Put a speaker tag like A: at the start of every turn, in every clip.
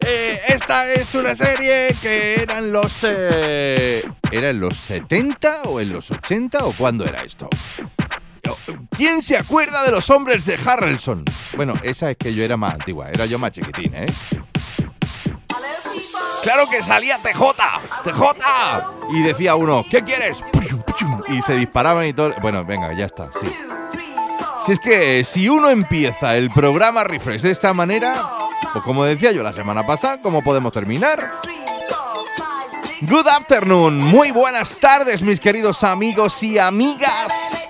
A: Eh, esta es una serie que era en los... eh, ¿Era en los 70 o en los 80 o cuándo era esto? ¿Quién se acuerda de los hombres de Harrelson? Bueno, esa es que yo era más antigua, era yo más chiquitín, ¿eh? ¡Claro que salía TJ! ¡TJ! Y decía uno, ¿qué quieres? Y se disparaban y todo. Bueno, venga, ya está, sí. Si es que si uno empieza el programa Refresh de esta manera, pues como decía yo la semana pasada, ¿cómo podemos terminar? Good afternoon, muy buenas tardes mis queridos amigos y amigas.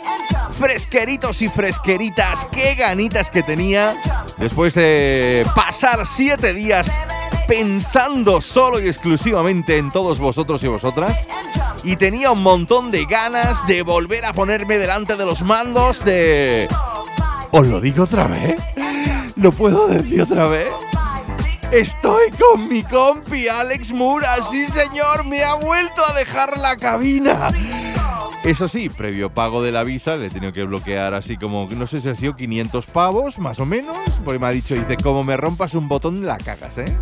A: Fresqueritos y fresqueritas, qué ganitas que tenía después de pasar siete días pensando solo y exclusivamente en todos vosotros y vosotras. Y tenía un montón de ganas de volver a ponerme delante de los mandos de... ¿Os lo digo otra vez? ¿Lo puedo decir otra vez? Estoy con mi compi Alex Mura, sí señor, me ha vuelto a dejar la cabina. Eso sí, previo pago de la visa, le he tenido que bloquear así como, no sé si ha sido 500 pavos, más o menos, porque me ha dicho, dice, como me rompas un botón, la cagas, ¿eh?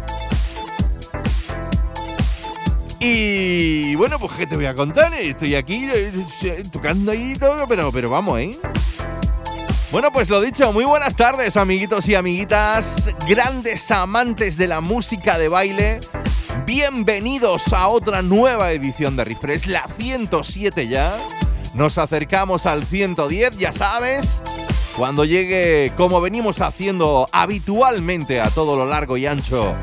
A: Y bueno, pues qué te voy a contar, estoy aquí eh, tocando ahí todo, pero, pero vamos, ¿eh? Bueno, pues lo dicho, muy buenas tardes, amiguitos y amiguitas, grandes amantes de la música de baile. Bienvenidos a otra nueva edición de Refresh, la 107 ya. Nos acercamos al 110, ya sabes. Cuando llegue, como venimos haciendo habitualmente a todo lo largo y ancho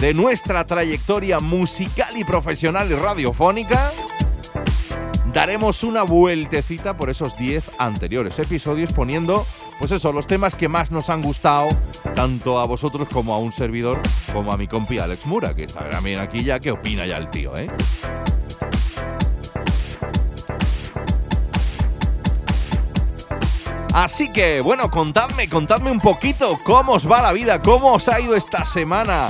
A: de nuestra trayectoria musical y profesional y radiofónica, daremos una vueltecita por esos 10 anteriores episodios poniendo, pues eso, los temas que más nos han gustado, tanto a vosotros como a un servidor, como a mi compi Alex Mura, que está también aquí ya, que opina ya el tío, ¿eh? Así que, bueno, contadme, contadme un poquito cómo os va la vida, cómo os ha ido esta semana.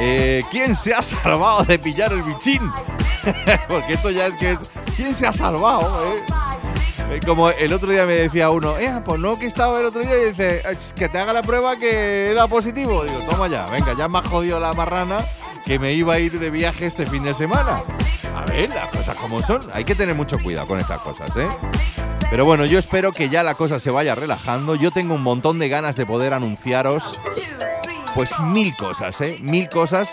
A: Eh, ¿Quién se ha salvado de pillar el bichín? Porque esto ya es que es. ¿Quién se ha salvado? eh? Eh, Como el otro día me decía uno, eh, pues no que estaba el otro día y dice, "Es que te haga la prueba que da positivo. Digo, toma ya, venga, ya me ha jodido la marrana que me iba a ir de viaje este fin de semana. A ver, las cosas como son. Hay que tener mucho cuidado con estas cosas, ¿eh? Pero bueno, yo espero que ya la cosa se vaya relajando. Yo tengo un montón de ganas de poder anunciaros, pues mil cosas, ¿eh? Mil cosas.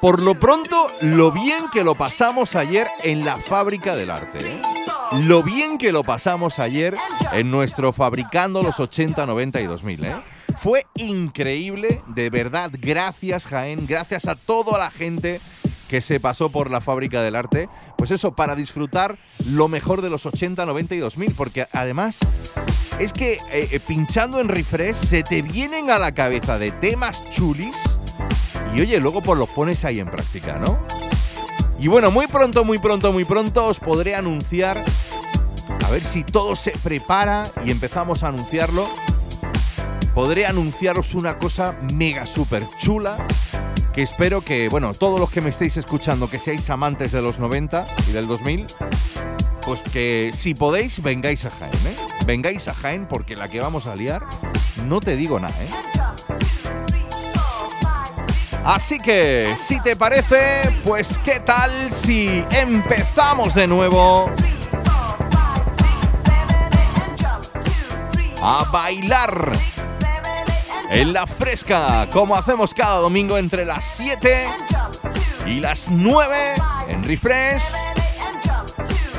A: Por lo pronto, lo bien que lo pasamos ayer en la fábrica del arte. ¿eh? Lo bien que lo pasamos ayer en nuestro Fabricando los 80, 90 y 2000. ¿eh? Fue increíble, de verdad. Gracias, Jaén. Gracias a toda la gente que se pasó por la fábrica del arte. Pues eso, para disfrutar lo mejor de los 80, 90 y 2000. Porque además es que eh, pinchando en refresh se te vienen a la cabeza de temas chulis. Y oye, luego pues los pones ahí en práctica, ¿no? Y bueno, muy pronto, muy pronto, muy pronto os podré anunciar. A
B: ver si todo se prepara y empezamos a anunciarlo. Podré anunciaros una cosa mega super chula que espero que, bueno, todos los que me estéis escuchando, que seáis amantes de los 90 y del 2000, pues que si podéis, vengáis a Jaén, ¿eh? Vengáis a Jaén porque la que vamos a liar, no te digo nada, ¿eh? Así que, si te parece, pues qué tal si empezamos de nuevo a bailar en la fresca, como hacemos cada domingo entre las 7 y las 9 en Refresh.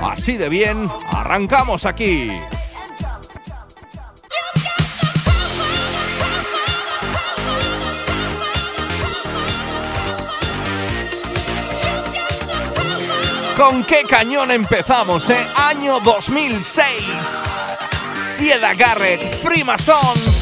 B: Así de bien, arrancamos aquí. ¿Con qué cañón empezamos, eh? Año 2006. Sieda Garrett, Freemasons.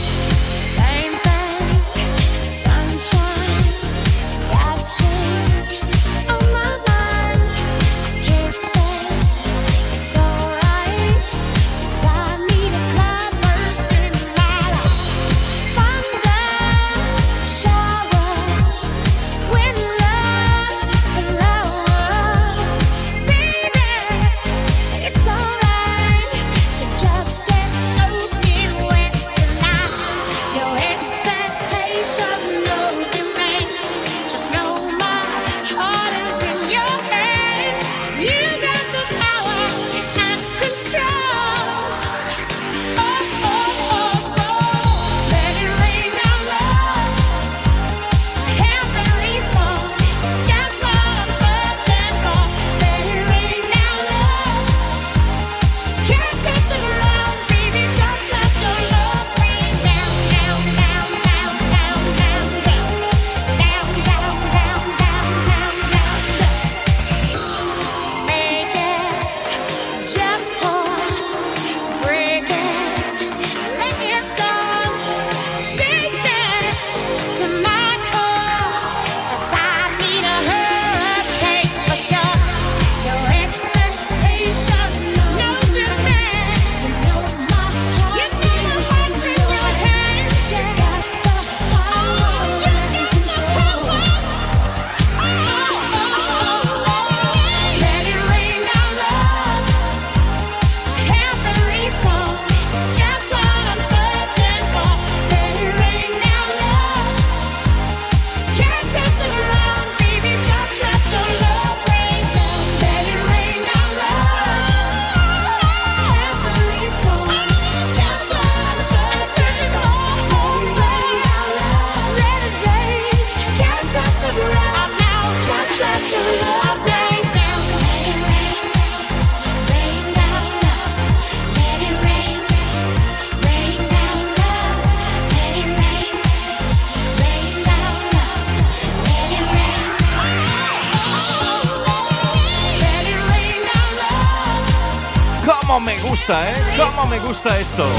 B: Gusta esto?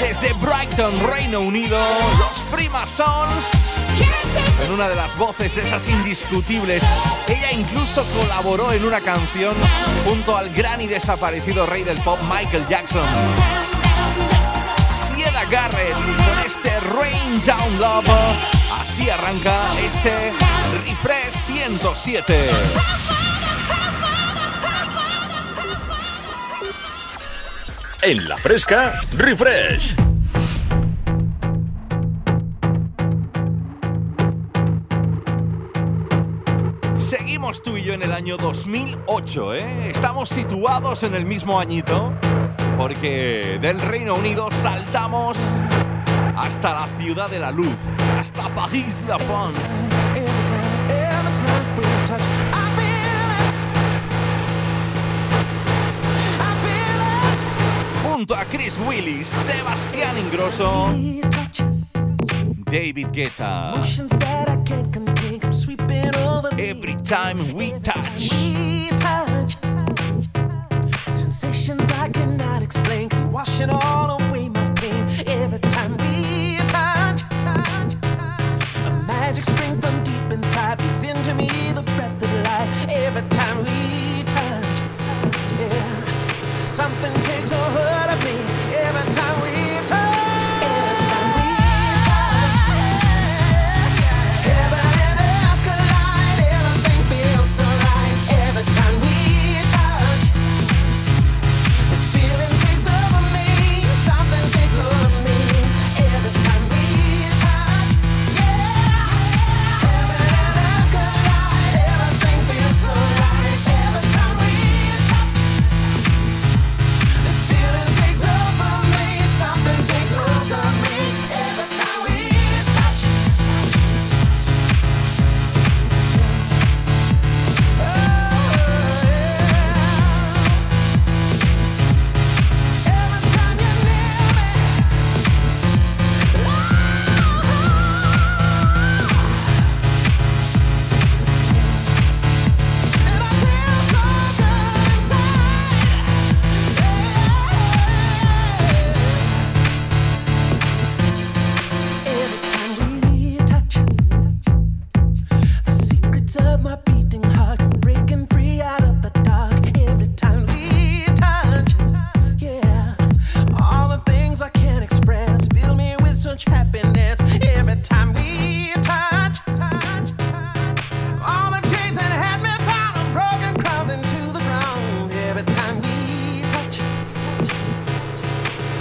B: Desde Brighton, Reino Unido, los Primasons. En una de las voces de esas indiscutibles, ella incluso colaboró en una canción junto al gran y desaparecido rey del pop Michael Jackson. Sieda Garrett con este Rain Down Love. Así arranca este Refresh 107.
C: En la fresca, refresh.
B: Seguimos tú y yo en el año 2008, ¿eh? Estamos situados en el mismo añito, porque del Reino Unido saltamos hasta la ciudad de la luz, hasta París-la France. Junto a Chris Willis, Sebastián Ingrosso, David Guetta. Every time we touch. Sensations I cannot explain, can wash it all away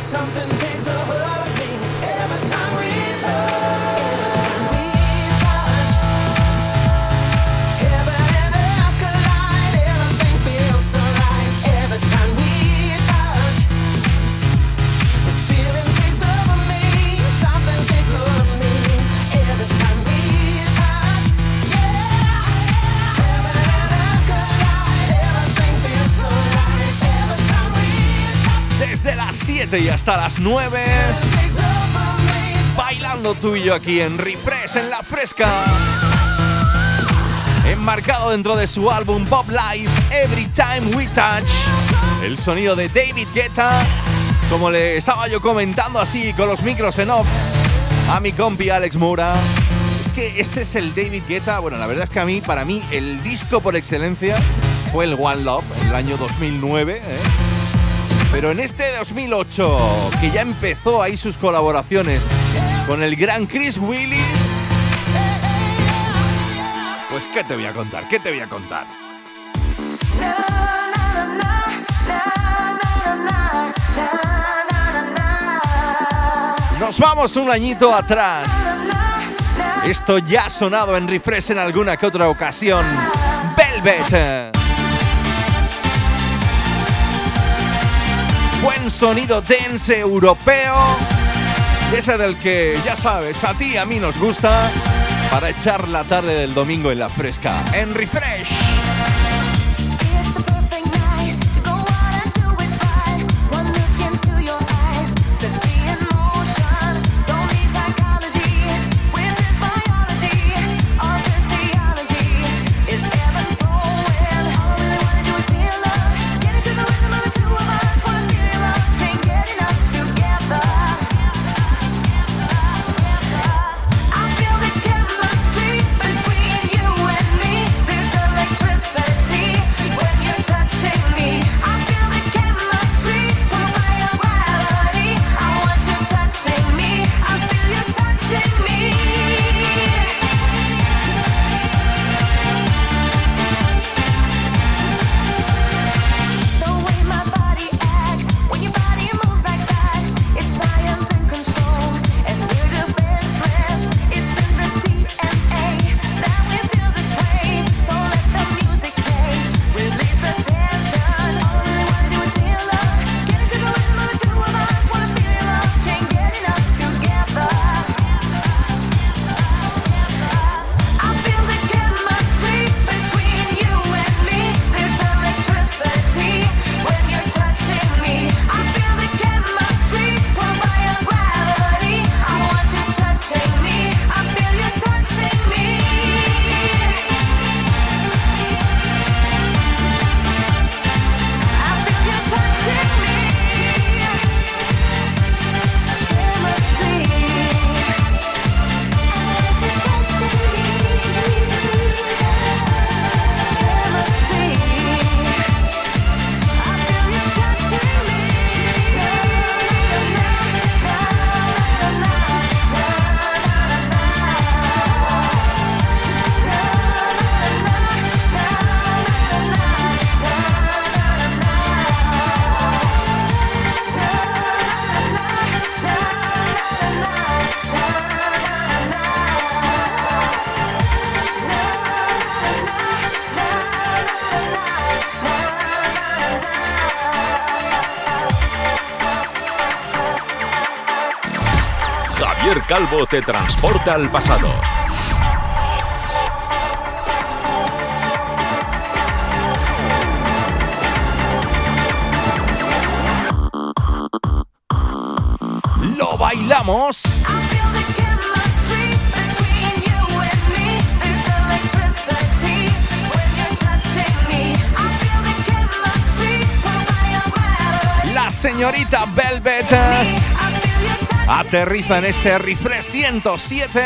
B: Something takes a hold of me every time.
A: Y hasta las 9. Bailando tú y yo aquí en Refresh, en la fresca. Enmarcado dentro de su álbum Pop Life, Every Time We Touch. El sonido de David Guetta. Como le estaba yo comentando así con los micros en off a mi compi Alex Moura. Es que este es el David Guetta. Bueno, la verdad es que a mí, para mí, el disco por excelencia fue el One Love, el año 2009. ¿eh? Pero en este 2008, que ya empezó ahí sus colaboraciones con el gran Chris Willis, pues ¿qué te voy a contar? ¿Qué te voy a contar? Nos vamos un añito atrás. Esto ya ha sonado en refresh en alguna que otra ocasión. Velvet. Buen sonido dance europeo, ese del que ya sabes, a ti y a mí nos gusta, para echar la tarde del domingo en la fresca, en Refresh.
D: Te transporta al pasado.
E: Aterriza en este Refresh 107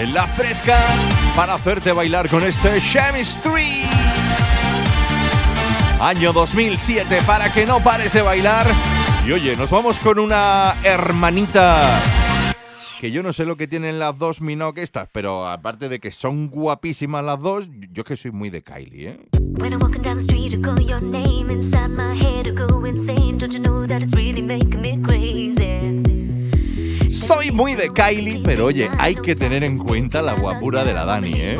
E: en la fresca para hacerte bailar con este Chemistry. Año 2007 para que no pares de bailar. Y oye, nos vamos con una hermanita que yo no sé lo que tienen las dos Minogue estas, pero aparte de que son guapísimas las dos, yo que soy muy de Kylie, ¿eh? When I'm walking down the street, I call your name inside my head, I go insane. Don't you know that it's really making me crazy? Soy muy de Kylie, pero oye, hay que tener en cuenta la guapura de la Dani, ¿eh?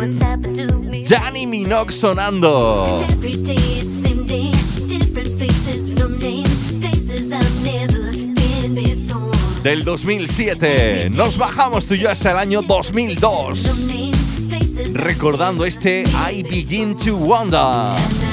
E: Dani Minogue sonando. Del 2007, nos bajamos tú y yo hasta el año 2002. Recordando este I Begin to Wonder.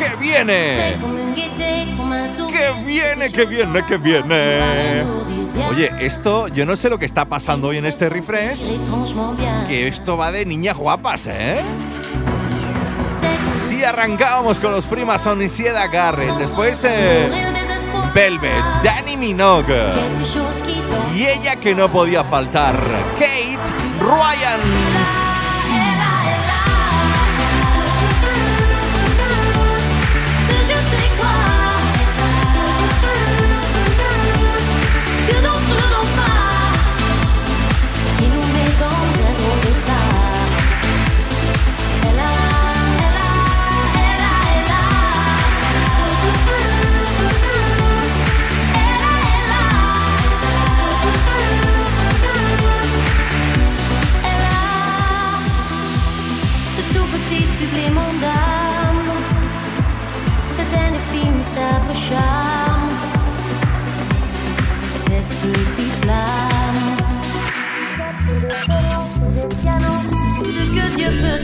E: ¡Que viene! ¡Que viene, que viene, que viene! Oye, esto, yo no sé lo que está pasando hoy en este refresh. Que esto va de niñas guapas, ¿eh? Sí, arrancábamos con los primas Son y Sieda Garrett. Después, eh, Velvet, Danny Minogue.
A: Y ella que no podía faltar, Kate Ryan.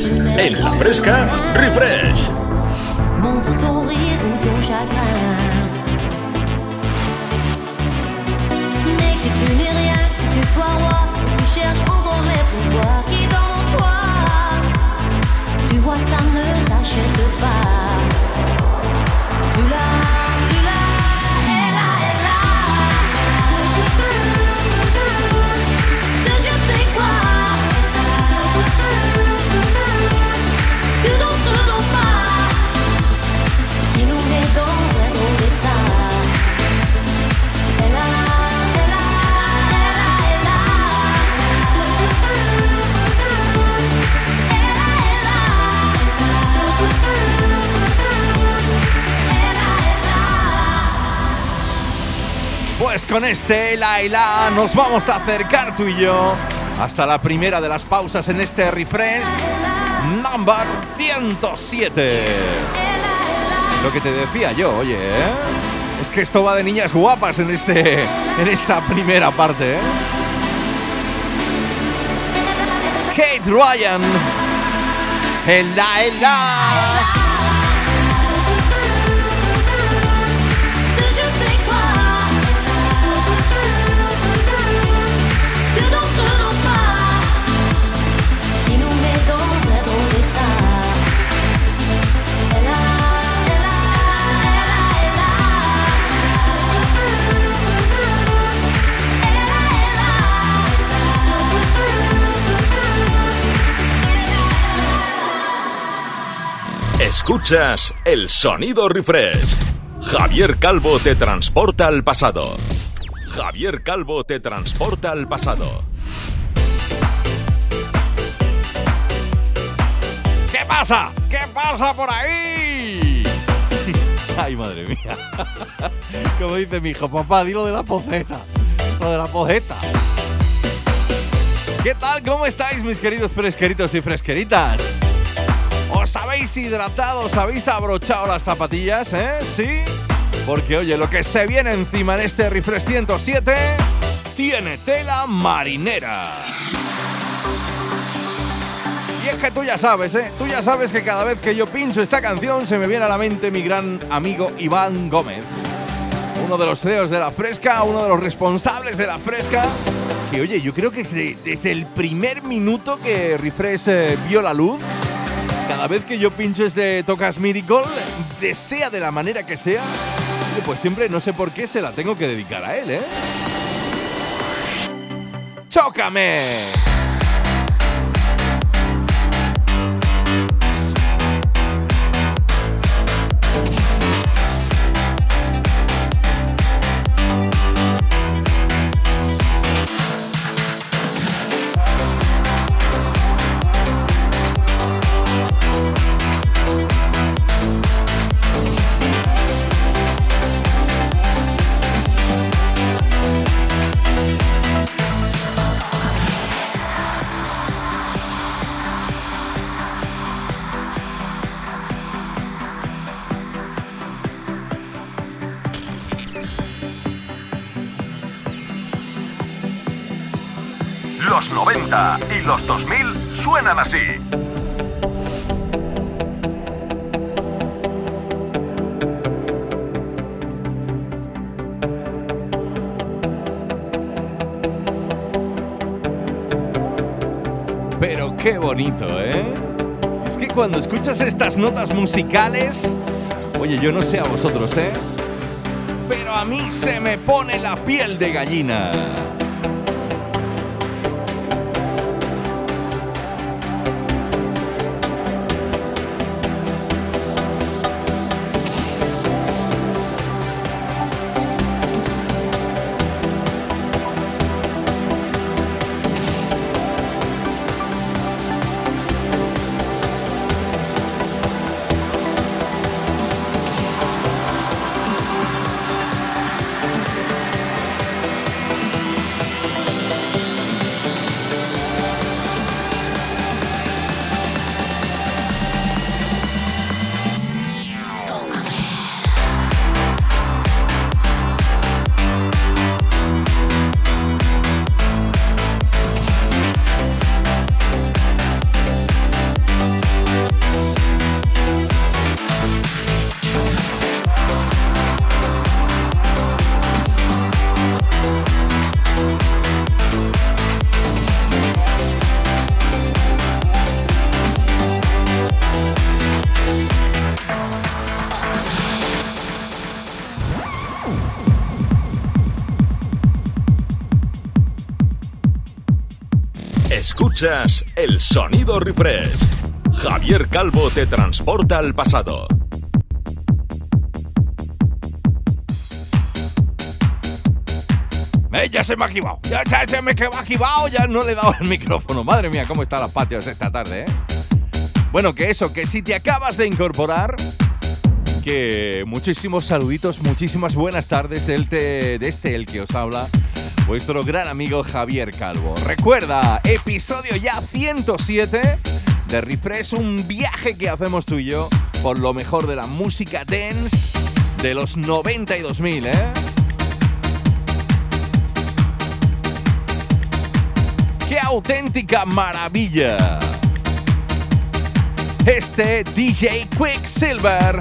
C: En la fresca, refresh.
F: Montre ton rire ou ton chagrin. Mais que tu n'es rien, que tu sois roi, tu cherches encore les pouvoirs qui dans toi. Tu vois, ça ne s'achète pas.
A: Pues con este Laila nos vamos a acercar tú y yo hasta la primera de las pausas en este refresh number 107. Lo que te decía yo, oye, ¿eh? es que esto va de niñas guapas en este en esta primera parte, ¿eh? Kate Ryan, el Laila.
C: Escuchas el sonido refresh. Javier Calvo te transporta al pasado. Javier Calvo te transporta al pasado.
A: ¿Qué pasa? ¿Qué pasa por ahí? Ay, madre mía. Como dice mi hijo, papá, dilo de la poceta. Lo de la poceta. ¿Qué tal? ¿Cómo estáis, mis queridos fresqueritos y fresqueritas? ¿Os habéis hidratado? ¿Os habéis abrochado las zapatillas, eh? ¿Sí? Porque, oye, lo que se viene encima en este Refresh 107 tiene tela marinera. Y es que tú ya sabes, ¿eh? Tú ya sabes que cada vez que yo pincho esta canción se me viene a la mente mi gran amigo Iván Gómez. Uno de los CEOs de La Fresca, uno de los responsables de La Fresca. Que oye, yo creo que desde, desde el primer minuto que Refresh eh, vio la luz, cada vez que yo pincho este Tocas Miracle, desea de la manera que sea, pues siempre no sé por qué se la tengo que dedicar a él, ¿eh? ¡Chócame! Cuando escuchas estas notas musicales, oye, yo no sé a vosotros, ¿eh? Pero a mí se me pone la piel de gallina.
C: El sonido refresh. Javier Calvo te transporta al pasado.
A: Ya se me ha activado. Ya, se me ha activado. Ya no le he dado el micrófono. Madre mía, cómo están las patios esta tarde, ¿eh? Bueno, que eso, que si te acabas de incorporar, que muchísimos saluditos, muchísimas buenas tardes del te- de este el que os habla, vuestro gran amigo Javier Calvo. Recuerda, episodio ya 107 de Refresh, un viaje que hacemos tú y yo por lo mejor de la música dance de los 90 y 2000, ¿eh? ¡Qué auténtica maravilla! Este DJ Quicksilver.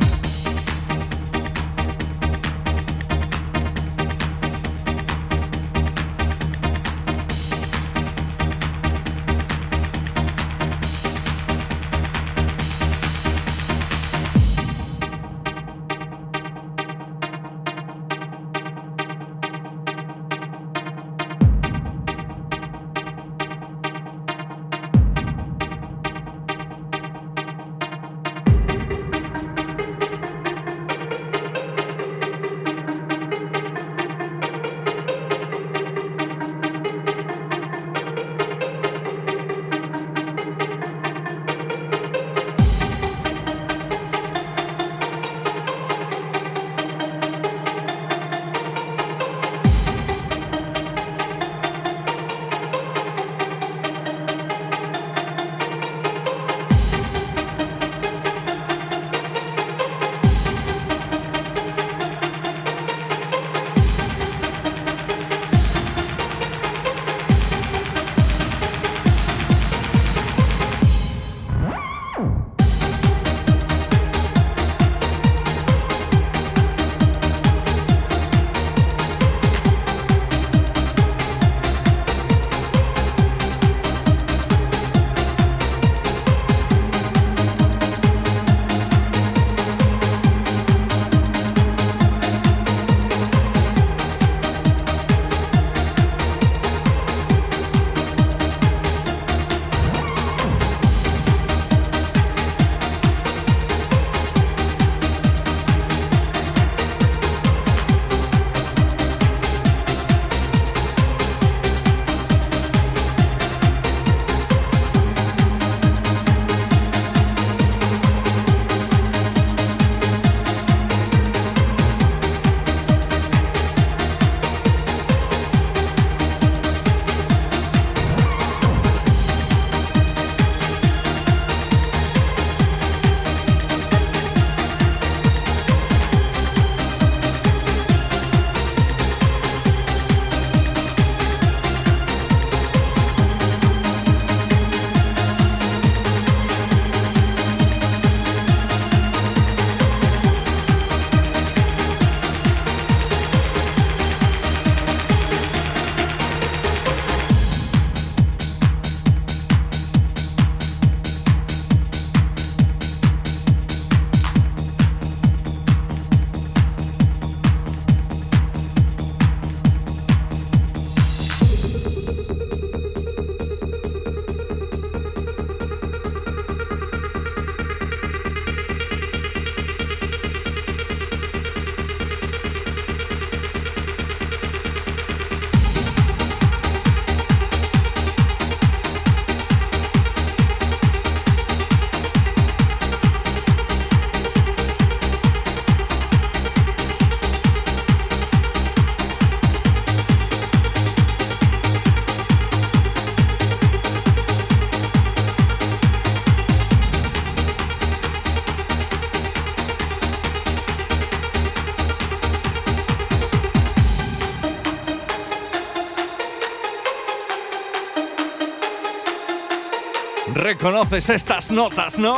A: Reconoces estas notas, ¿no?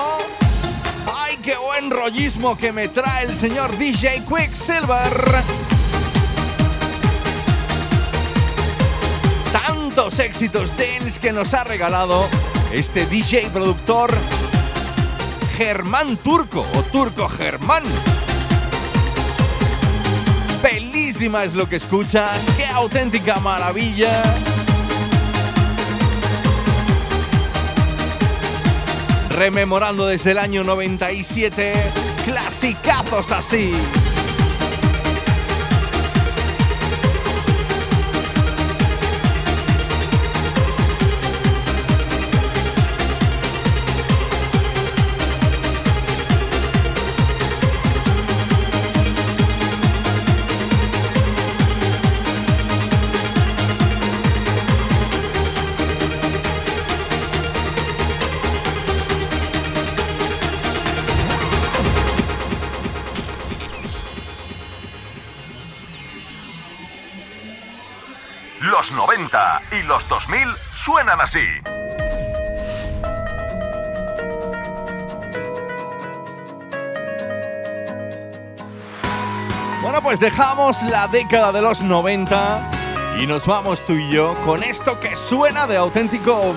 A: ¡Ay, qué buen rollismo que me trae el señor DJ Quicksilver! Tantos éxitos dance que nos ha regalado este DJ productor Germán Turco o Turco Germán. Belísima es lo que escuchas, qué auténtica maravilla. Rememorando desde el año 97 clasicazos así.
G: Suenan así.
A: Bueno, pues dejamos la década de los 90 y nos vamos tú y yo con esto que suena de auténtico...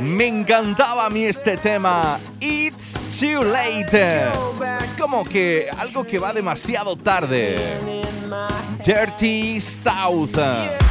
A: Me encantaba a mí este tema, It's Too Late. Es como que algo que va demasiado tarde. Dirty South.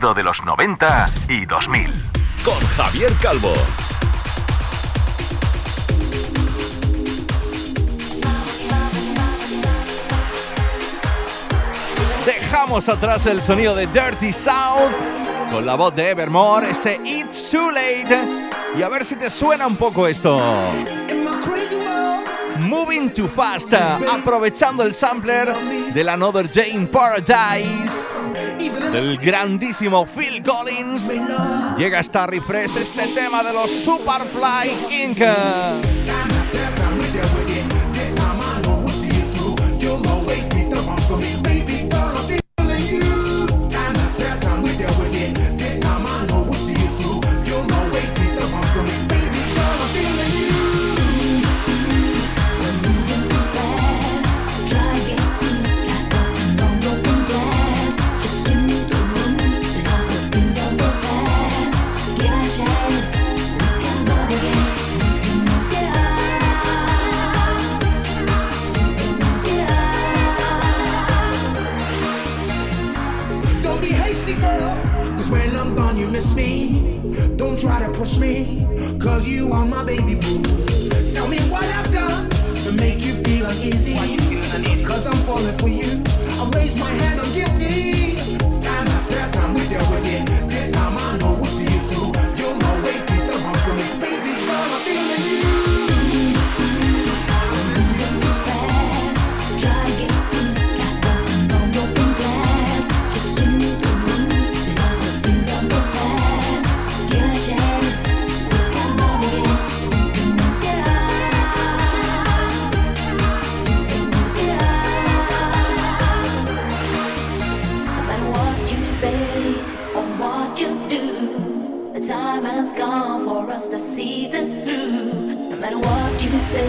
G: Sonido de los 90 y 2000.
C: Con Javier Calvo.
A: Dejamos atrás el sonido de Dirty South con la voz de Evermore, ese It's Too Late. Y a ver si te suena un poco esto. Moving Too Fast, aprovechando el sampler del Another Jane Paradise del grandísimo Phil Collins. Llega hasta refresh este tema de los Superfly Inc.
H: through.
I: No matter what you say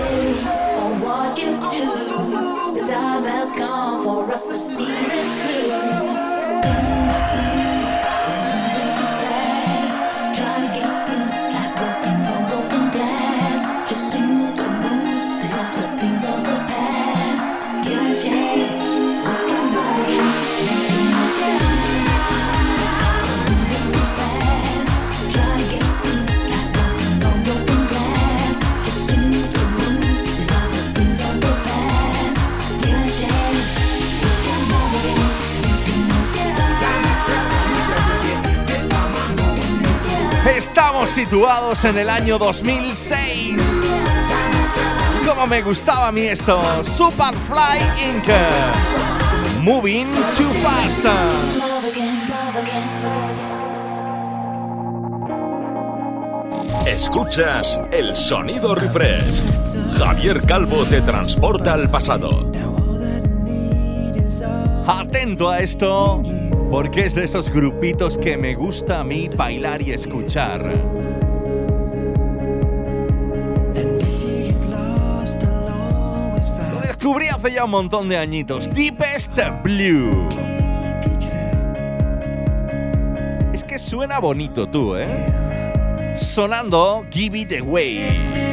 I: or what you do, the time has come for us to see this through.
J: estamos situados en el año 2006. Como me gustaba a mí esto, Superfly Inc. Moving too fast.
C: Escuchas el sonido refresh. Javier Calvo te transporta al pasado.
J: Atento a esto porque es de esos grupitos que me gusta a mí bailar y escuchar. Lo descubrí hace ya un montón de añitos. Deepest Blue. Es que suena bonito tú, ¿eh? Sonando Give It Away.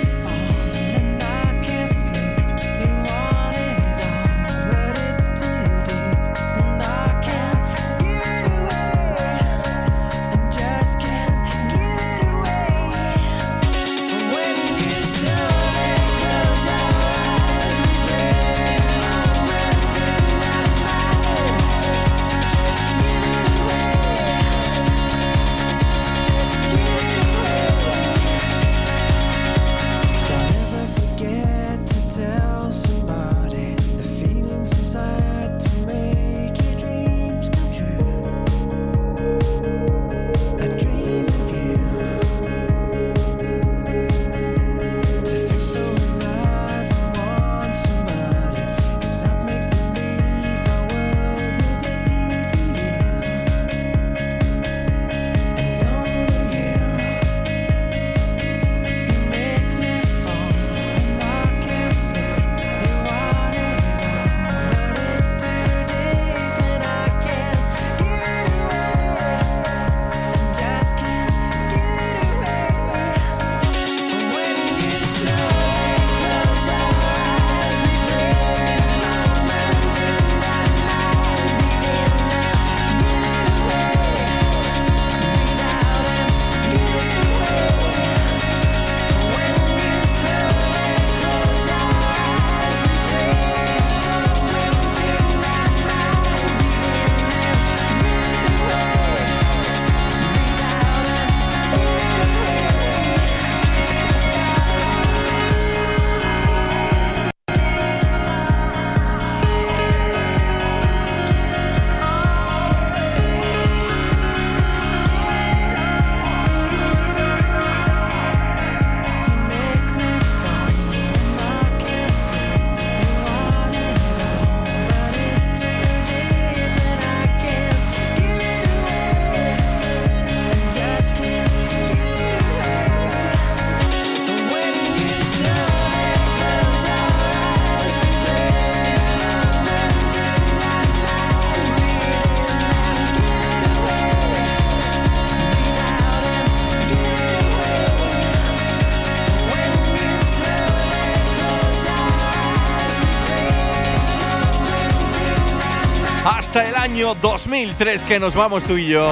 J: 2003 que nos vamos tú y yo.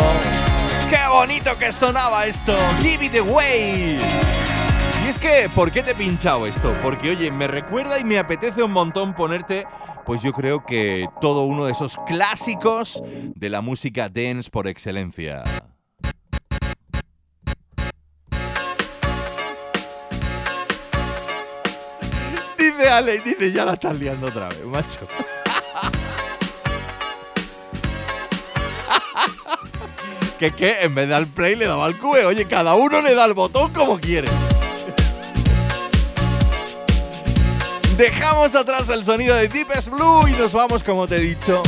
K: ¡Qué bonito que sonaba esto! ¡Give it away! Y es que, ¿por qué te he pinchado esto? Porque, oye, me recuerda y me apetece un montón ponerte, pues yo creo que todo uno de esos clásicos de la música dance por excelencia. Dice Ale, dice, ya la estás liando otra vez, macho. Que que en vez de al play le daba al QE. Oye, cada uno le da el botón como quiere. Dejamos atrás el sonido de Deepest Blue y nos vamos, como te he dicho,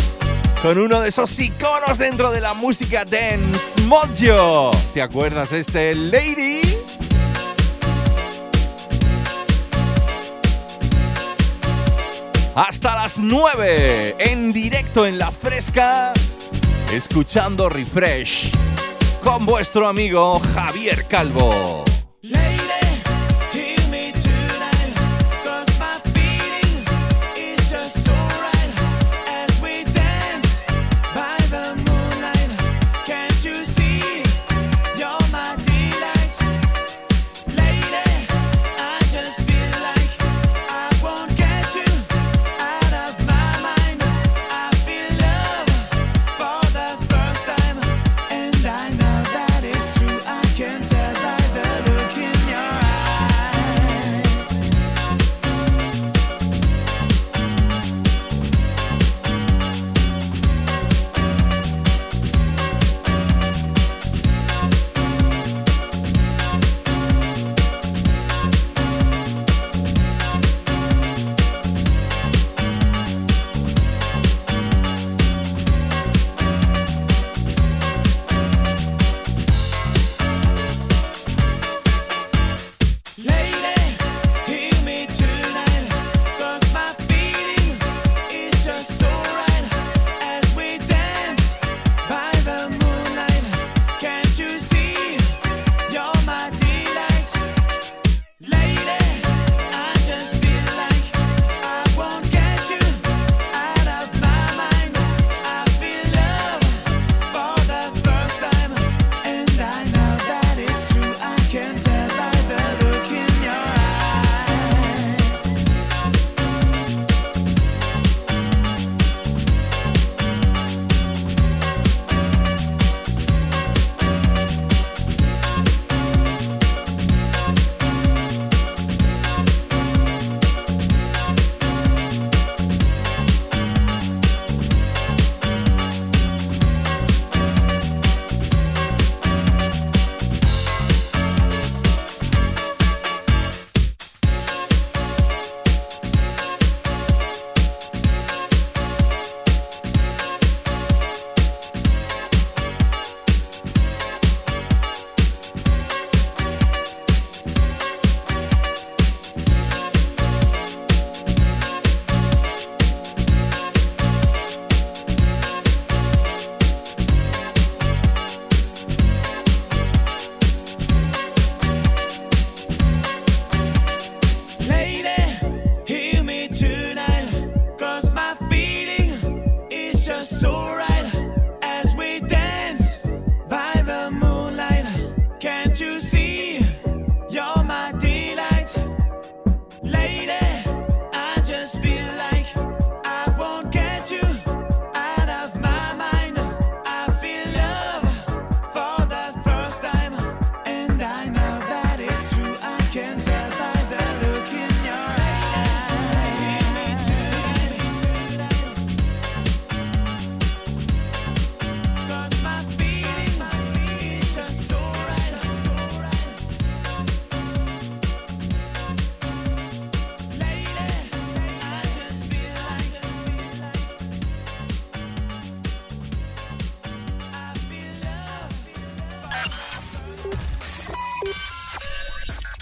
K: con uno de esos iconos dentro de la música dance, Mojo. ¿Te acuerdas de este Lady? Hasta las 9, en directo en la fresca, escuchando Refresh con vuestro amigo Javier Calvo.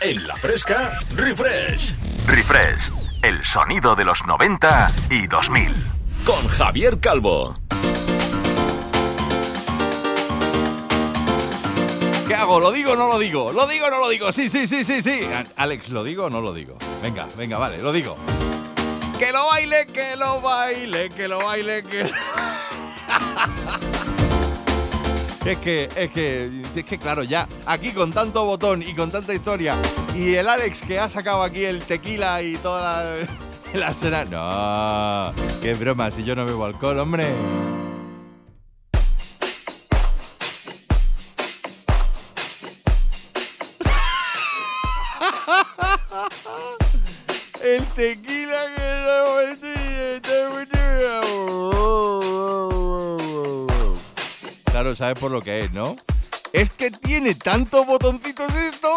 A: En la fresca, refresh.
C: Refresh, el sonido de los 90 y 2000.
A: Con Javier Calvo.
K: ¿Qué hago? ¿Lo digo o no lo digo? ¿Lo digo o no lo digo? Sí, sí, sí, sí, sí. Alex, ¿lo digo o no lo digo? Venga, venga, vale, lo digo. Que lo baile, que lo baile, que lo baile, que...
A: Es que, es que, es que claro, ya aquí con tanto botón y con tanta historia y el Alex que ha sacado aquí el tequila y toda la, la cena. No, qué broma, si yo no bebo alcohol, hombre. Claro, sabes por lo que es, ¿no? Es que tiene tantos botoncitos esto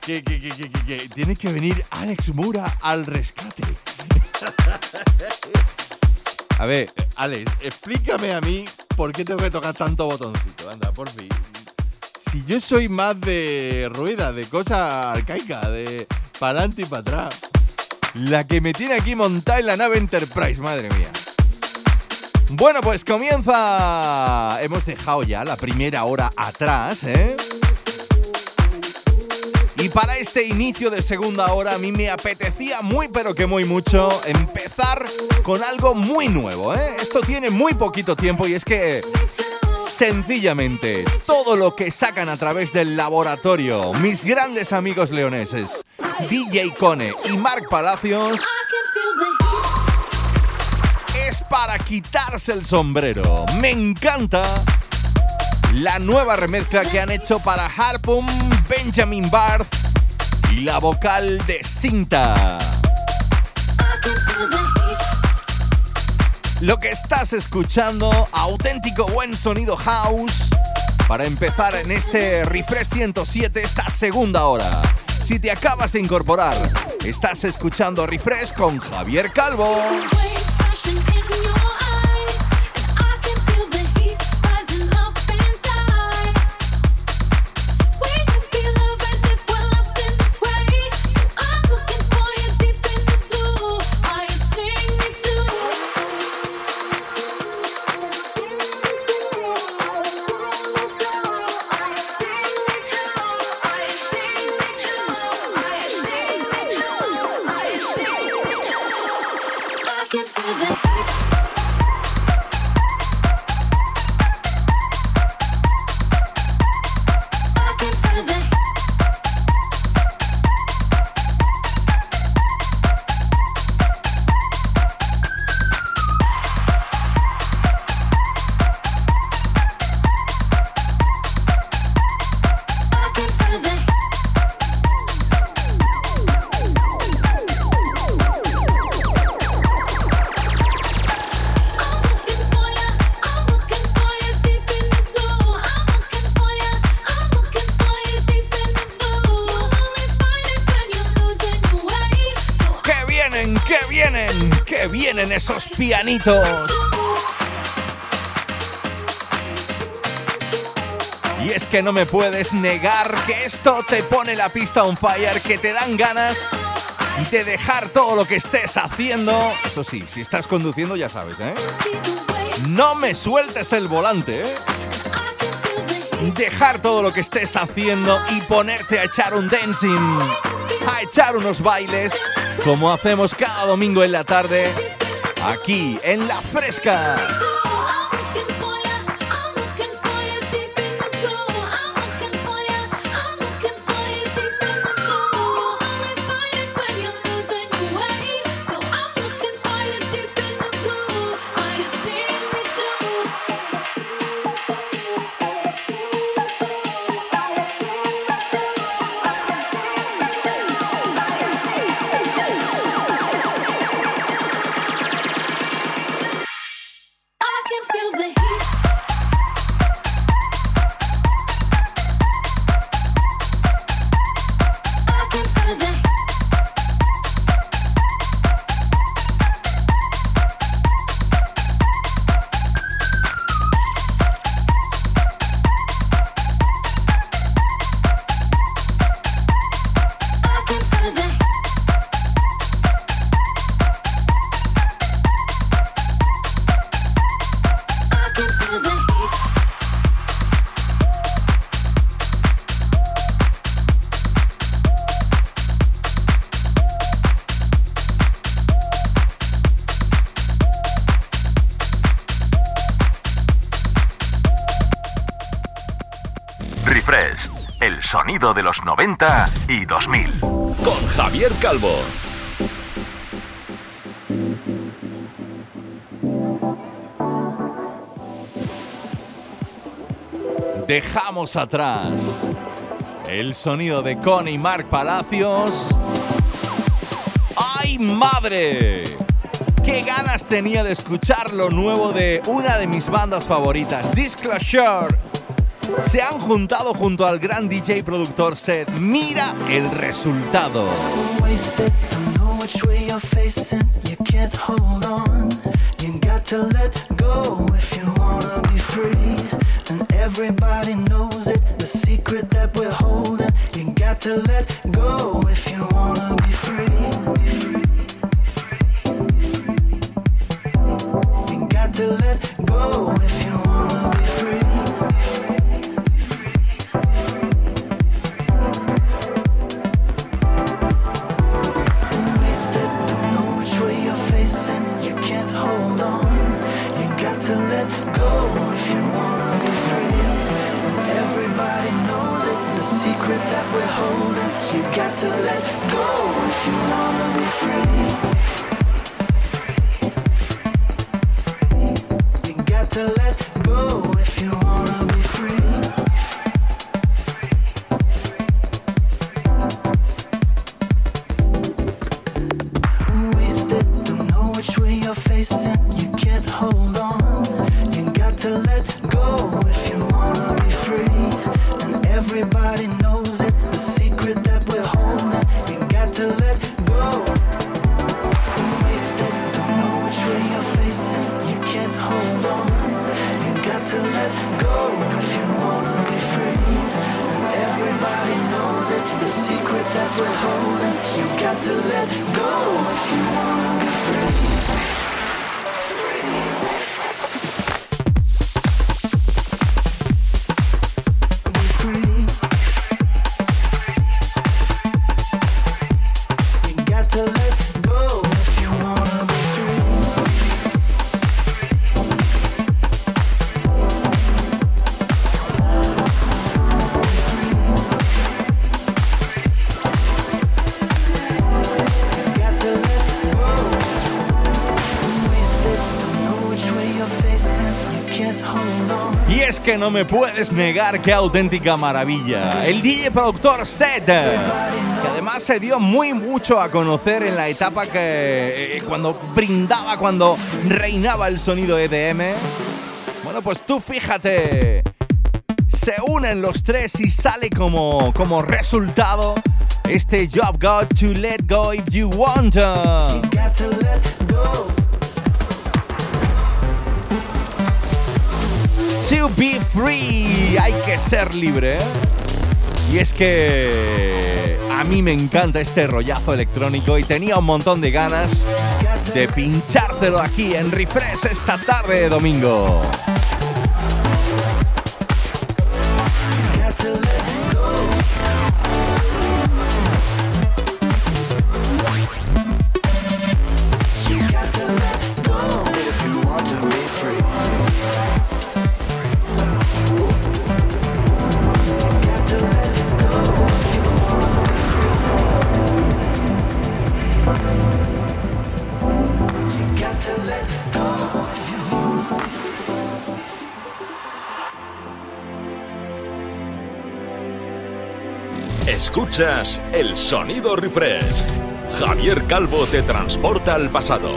A: que, que, tiene que venir Alex Mura al rescate. A ver, Alex, explícame a mí por qué tengo que tocar tanto botoncito. Anda, por fin. Si yo soy más de rueda, de cosa arcaica, de para adelante y para atrás. La que me tiene aquí montada en la nave Enterprise, madre mía. Bueno, pues comienza. Hemos dejado ya la primera hora atrás, ¿eh? Y para este inicio de segunda hora a mí me apetecía muy pero que muy mucho empezar con algo muy nuevo, ¿eh? Esto tiene muy poquito tiempo y es que sencillamente todo lo que sacan a través del laboratorio mis grandes amigos leoneses, DJ Cone y Mark Palacios, es para quitarse el sombrero. Me encanta la nueva remezcla que han hecho para Harpoon, Benjamin Barth y la vocal de Cinta. Lo que estás escuchando, auténtico buen sonido house, para empezar en este Refresh 107, esta segunda hora. Si te acabas de incorporar, estás escuchando Refresh con Javier Calvo. Pianitos! Y es que no me puedes negar que esto te pone la pista on fire, que te dan ganas de dejar todo lo que estés haciendo. Eso sí, si estás conduciendo ya sabes, ¿eh? No me sueltes el volante, ¿eh? Dejar todo lo que estés haciendo y ponerte a echar un dancing, a echar unos bailes, como hacemos cada domingo en la tarde, aquí en La Fresca.
G: De los 90 y 2000.
C: Con Javier Calvo.
A: Dejamos atrás el sonido de Connie Mark Palacios. ¡Ay, madre! ¡Qué ganas tenía de escuchar lo nuevo de una de mis bandas favoritas, Disclosure! Se han juntado junto al gran DJ productor Seth. Mira el resultado.
L: everybody knows it. The secret that we're holding. You got to let go if you wanna be free.
A: Que no me puedes negar qué auténtica maravilla. El DJ productor Seth, que además se dio muy mucho a conocer en la etapa que eh, cuando brindaba, cuando reinaba el sonido EDM. Bueno, pues tú fíjate, se unen los tres y sale como, como resultado este Job Got to Let Go If You Want.
L: Got to
A: be free, hay que ser libre. ¿eh? Y es que a mí me encanta este rollazo electrónico y tenía un montón de ganas de pinchártelo aquí en Refresh esta tarde de domingo.
C: El sonido refresh. Javier Calvo te transporta al pasado.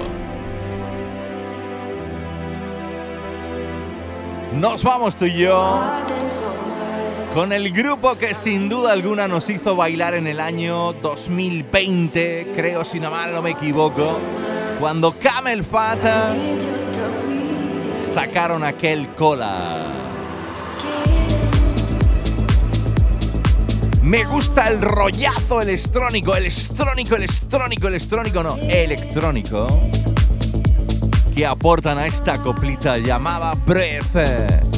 A: Nos vamos tú y yo con el grupo que sin duda alguna nos hizo bailar en el año 2020, creo si no mal no me equivoco, cuando Camel Fat sacaron aquel cola. Me gusta el rollazo electrónico, electrónico, electrónico, electrónico, no, electrónico, que aportan a esta coplita llamada Breath.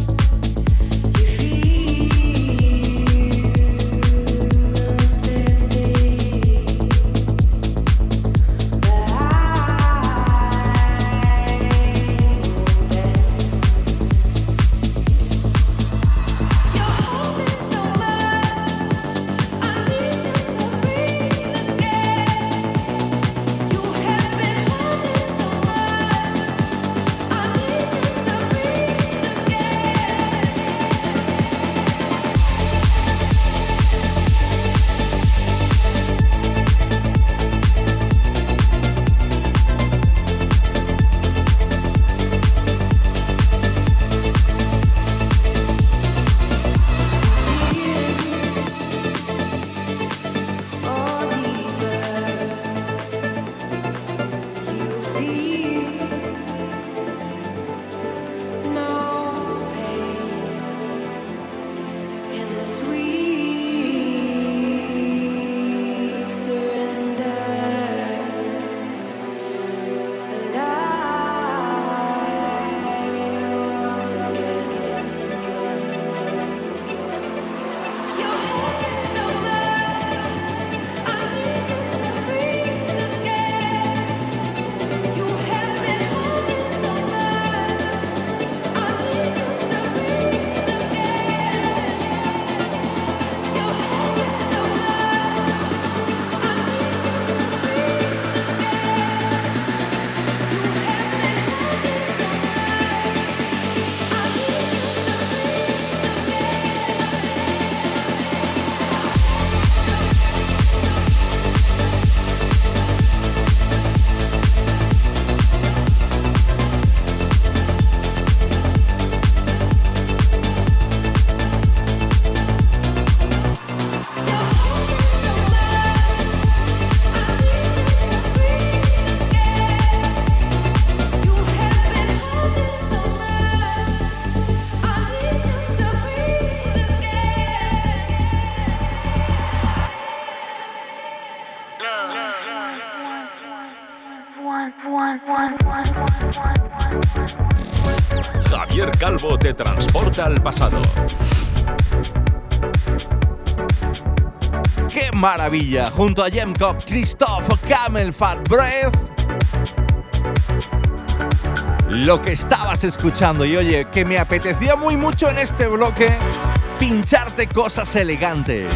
C: Al pasado.
A: ¡Qué maravilla! Junto a Jemcop, Christoph, Camel Fat Breath. Lo que estabas escuchando y oye, que me apetecía muy mucho en este bloque pincharte cosas elegantes.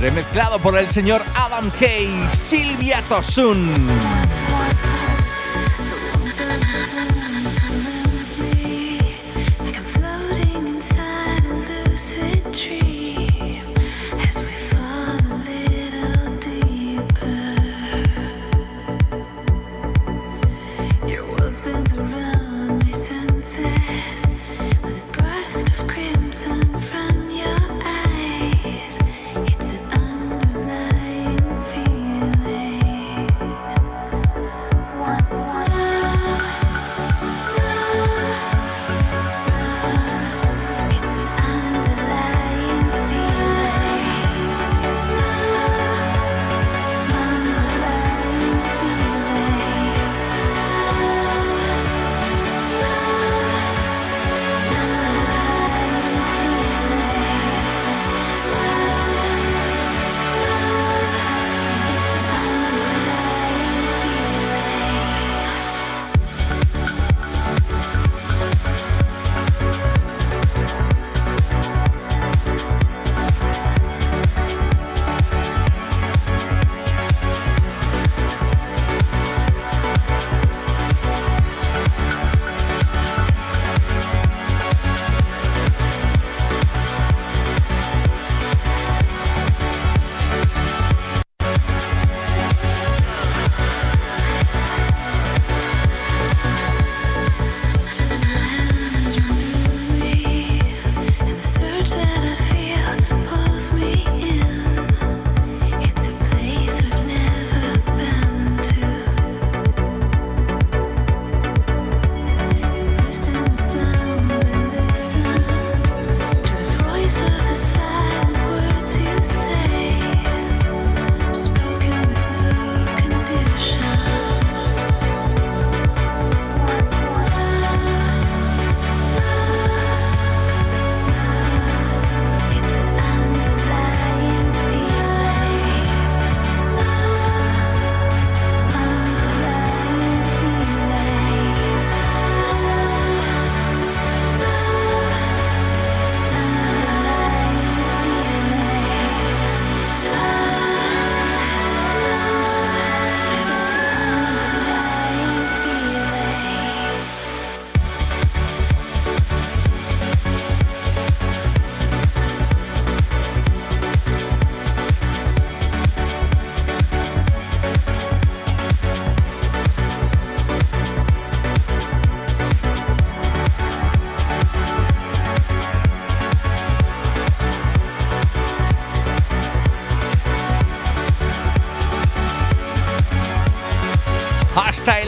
A: Remezclado por el señor Adam Kay, Silvia Tosun.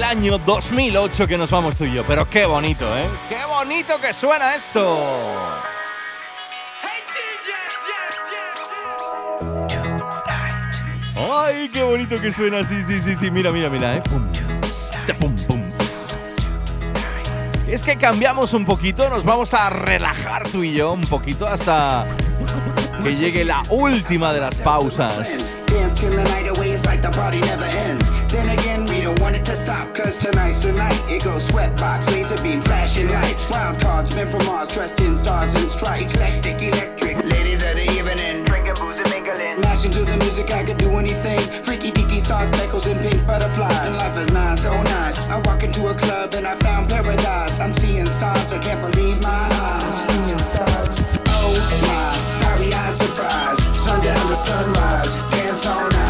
A: Año 2008 que nos vamos tú y yo. Pero qué bonito, ¿eh? ¡Qué bonito que suena esto! ¡Ay, qué bonito que suena! Sí, sí, sí, sí. Mira, mira, mira, ¿eh? Pum, te, pum, pum. Es que cambiamos un poquito, nos vamos a relajar tú y yo un poquito hasta que llegue la última de las pausas.
M: Then again, we don't want it to stop, cause tonight's the night. It goes sweatbox, laser beam, flashing lights. Wild cards, men from Mars, dressed in stars and stripes. Hectic, electric, ladies of the evening. Drinking booze and mingling. Matching to the music, I could do anything. Freaky deaky stars, speckles, and pink butterflies. And life is nice, so nice. I walk into a club and I found paradise. I'm seeing stars, I can't believe my eyes. Seeing stars. Oh my, starry eyes surprise. Sundown to sunrise, dance all night.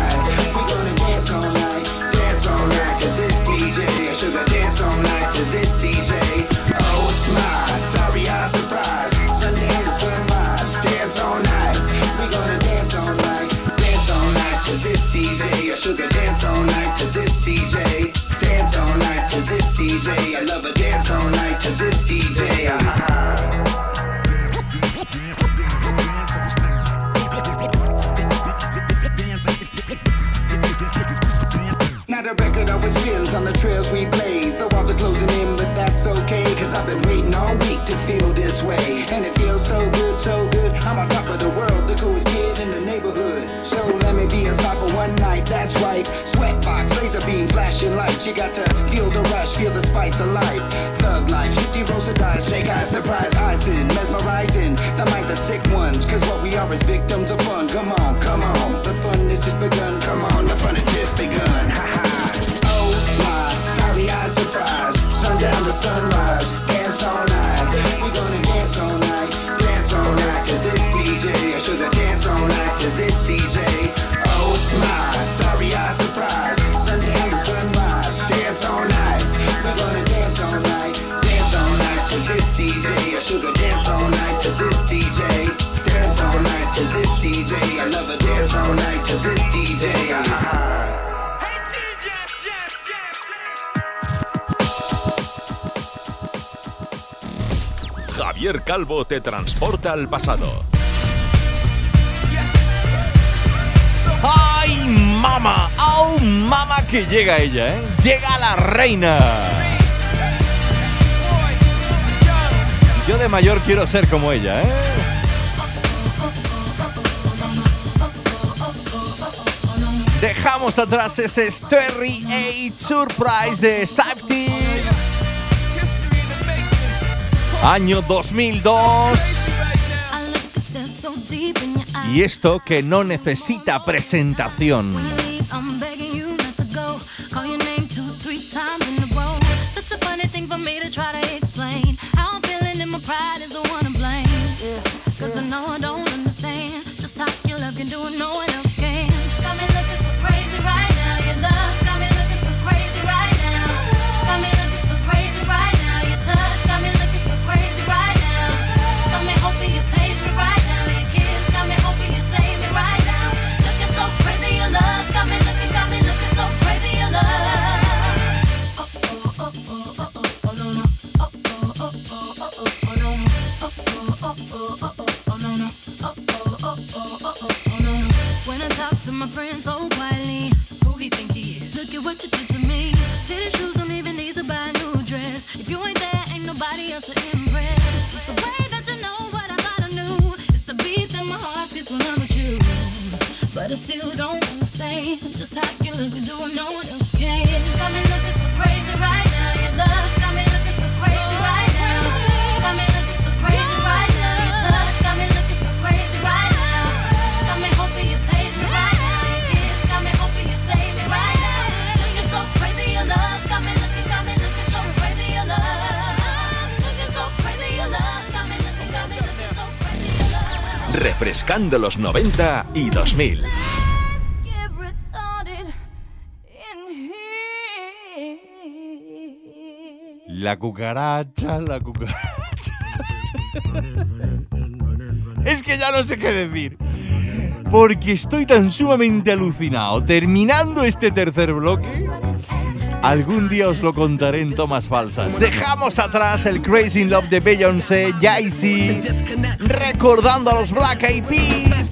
M: got to feel the rush, feel the spice of life. Thug life, shifty of dice. shake eyes, surprise eyes in, mesmerizing. The minds are sick ones, cause what we are is victims of
C: Calvo te transporta al pasado.
A: ¡Ay, mama! ¡Oh, mama que llega ella, eh! ¡Llega la reina! Yo de mayor quiero ser como ella. Eh. Dejamos atrás ese Sterry 8 Surprise de Steve año 2002. Y esto que no necesita presentación.
F: oh oh oh oh oh no no. Oh oh oh oh oh oh no no. When I talk to my friends so quietly, who he think he is? Look at what you did.
C: refrescando los 90 y 2000.
A: La cucaracha, la cucaracha. es que ya no sé qué decir. Porque estoy tan sumamente alucinado. Terminando este tercer bloque Algún día os lo contaré en tomas falsas. Dejamos atrás el Crazy Love de Beyoncé, Jay-Z, recordando a los Black Eyed Peas.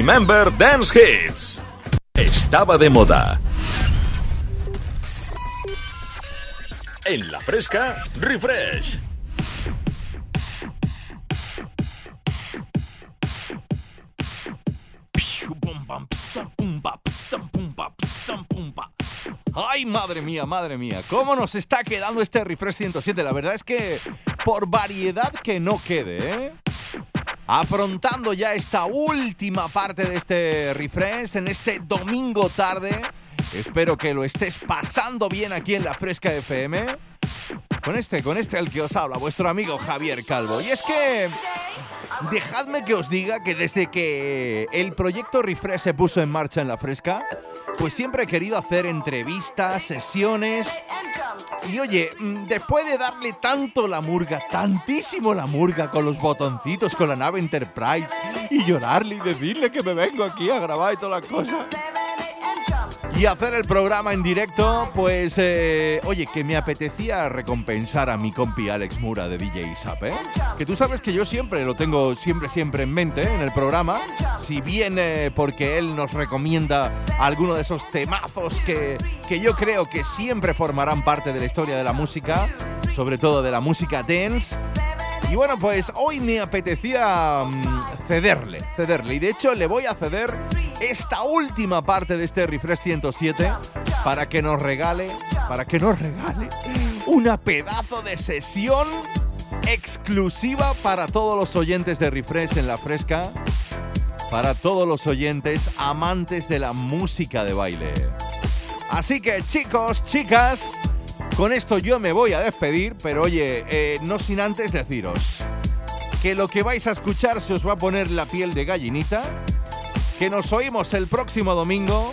C: Remember Dance Hits. Estaba de moda. En la fresca, refresh.
A: Ay, madre mía, madre mía, cómo nos está quedando este Refresh 107. La verdad es que por variedad que no quede, ¿eh? Afrontando ya esta última parte de este refresh en este domingo tarde. Espero que lo estés pasando bien aquí en la Fresca FM. Con este, con este al que os habla, vuestro amigo Javier Calvo. Y es que dejadme que os diga que desde que el proyecto Refresh se puso en marcha en la Fresca, pues siempre he querido hacer entrevistas, sesiones. Y oye, mm, después de darle tanto la murga, tantísimo la murga con los botoncitos, con la nave Enterprise, y llorarle y decirle que me vengo aquí a grabar y toda la cosa. Y hacer el programa en directo, pues, eh, oye, que me apetecía recompensar a mi compi Alex Mura de DJ Zap, ¿eh? Que tú sabes que yo siempre lo tengo siempre, siempre en mente en el programa. Si bien eh, porque él nos recomienda alguno de esos temazos que, que yo creo que siempre formarán parte de la historia de la música, sobre todo de la música dance. Y bueno, pues hoy me apetecía mm, cederle, cederle. Y de hecho le voy a ceder esta última parte de este Refresh 107 para que nos regale, para que nos regale una pedazo de sesión exclusiva para todos los oyentes de Refresh en la fresca, para todos los oyentes amantes de la música de baile. Así que chicos, chicas, con esto yo me voy a despedir, pero oye, eh, no sin antes deciros que lo que vais a escuchar se os va a poner la piel de gallinita, que nos oímos el próximo domingo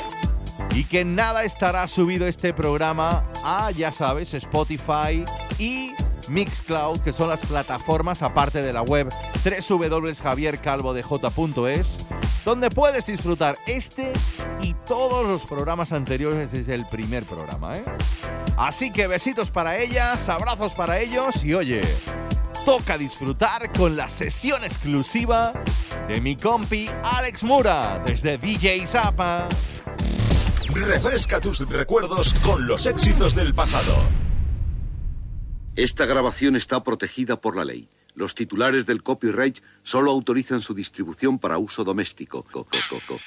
A: y que nada estará subido este programa a, ya sabes, Spotify y Mixcloud, que son las plataformas aparte de la web www.javiercalvodej.es, donde puedes disfrutar este y todos los programas anteriores desde el primer programa. ¿eh? Así que besitos para ellas, abrazos para ellos y oye, toca disfrutar con la sesión exclusiva de mi compi Alex Mura desde DJ Zapa.
C: Refresca tus recuerdos con los éxitos del pasado.
N: Esta grabación está protegida por la ley. Los titulares del copyright solo autorizan su distribución para uso doméstico. Co- co- co-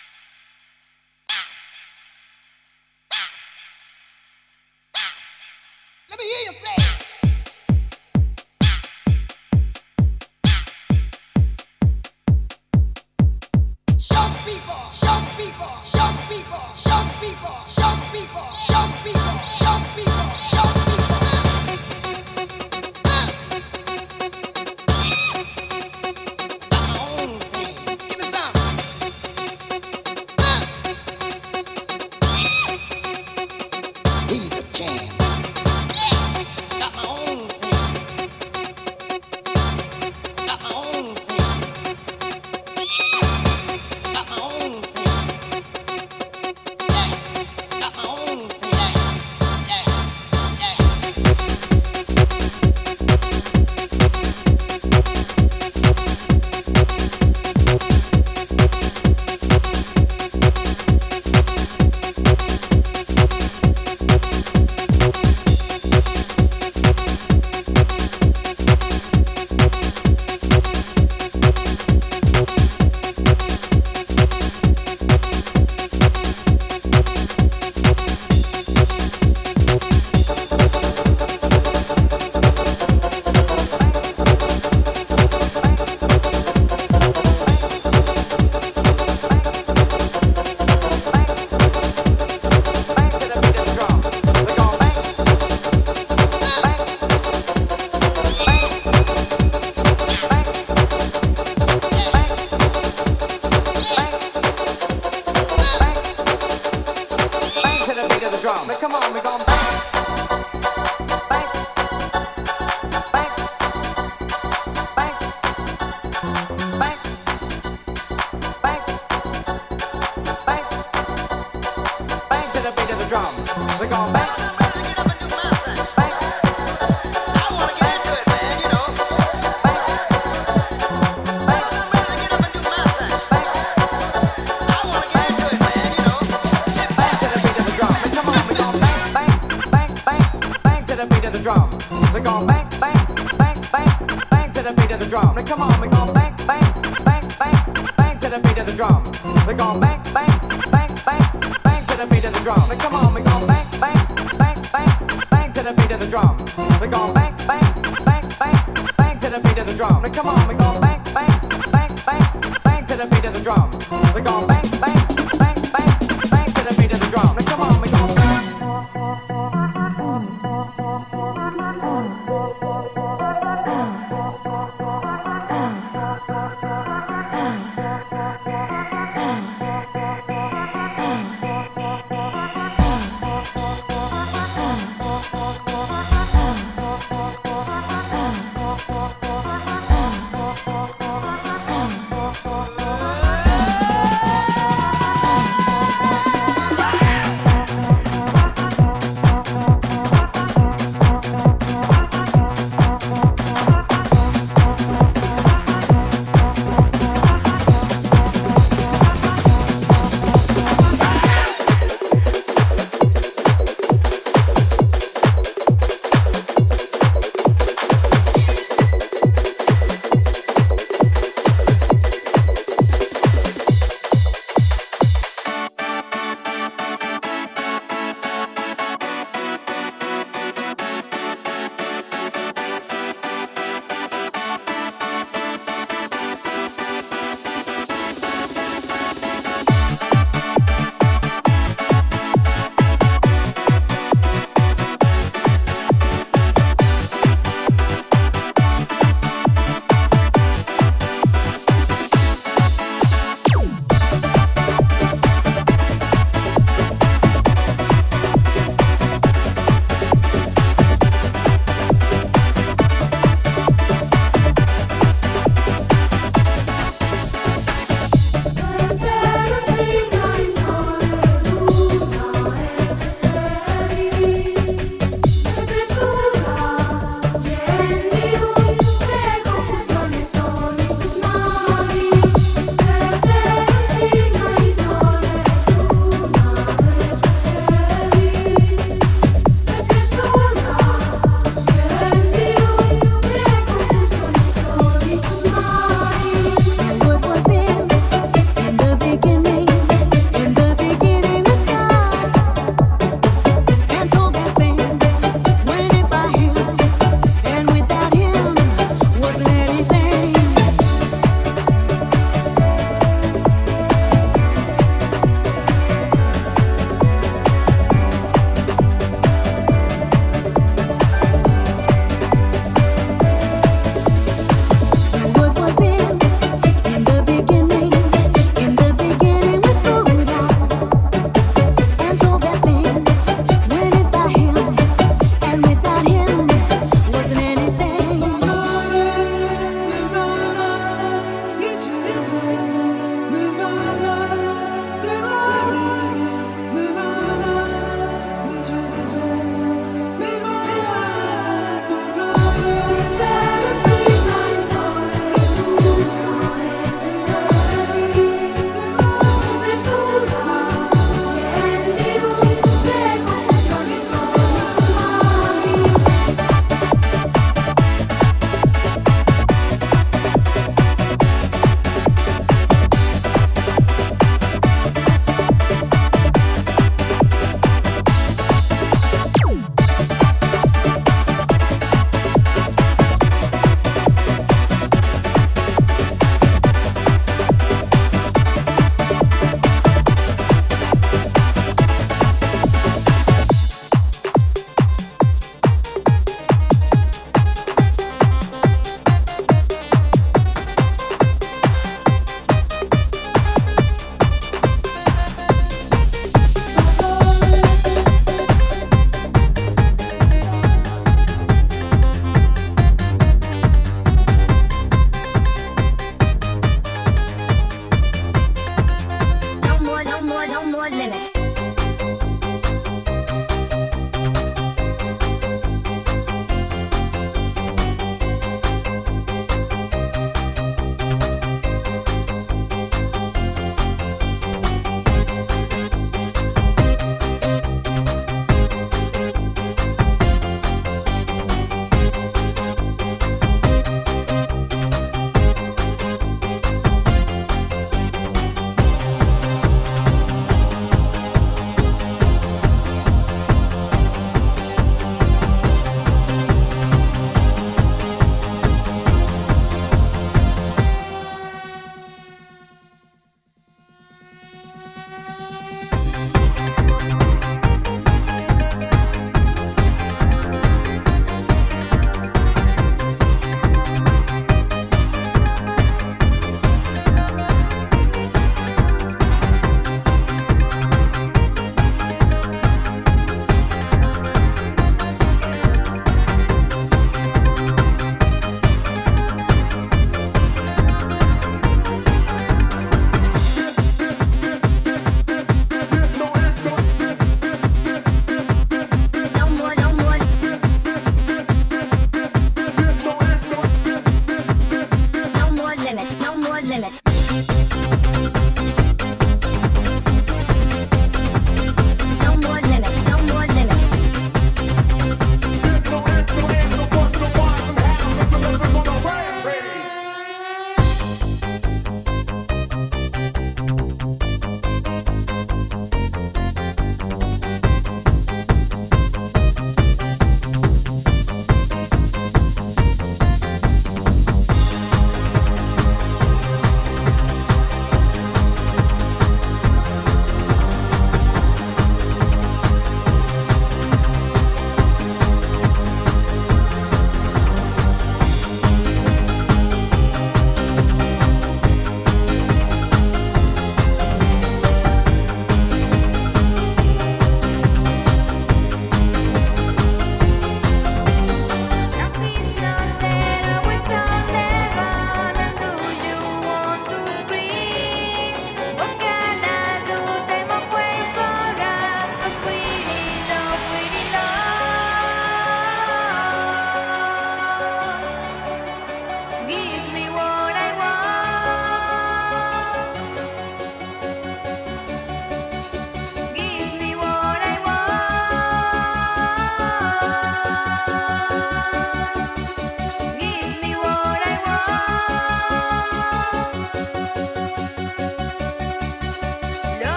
I: bang,
O: bang, bang, bang bang to the beat of the drum. Now come on, we gon' bang, bang, bang, bang, bang to the beat of the drum. We gon' bang, bang, bang, bang, bang to the beat of the drum. Now come on, we gon' bang, bang, bang, bang, bang to the beat of the drum. We gon' bang, bang, bang, bang, bang to the beat of the drum. Now come on, we gon' bang, bang, bang, bang, bang to the beat of the drum. We gon'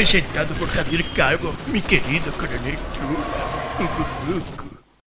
P: Presentado por Javier Calvo, mi querido coronel Trula.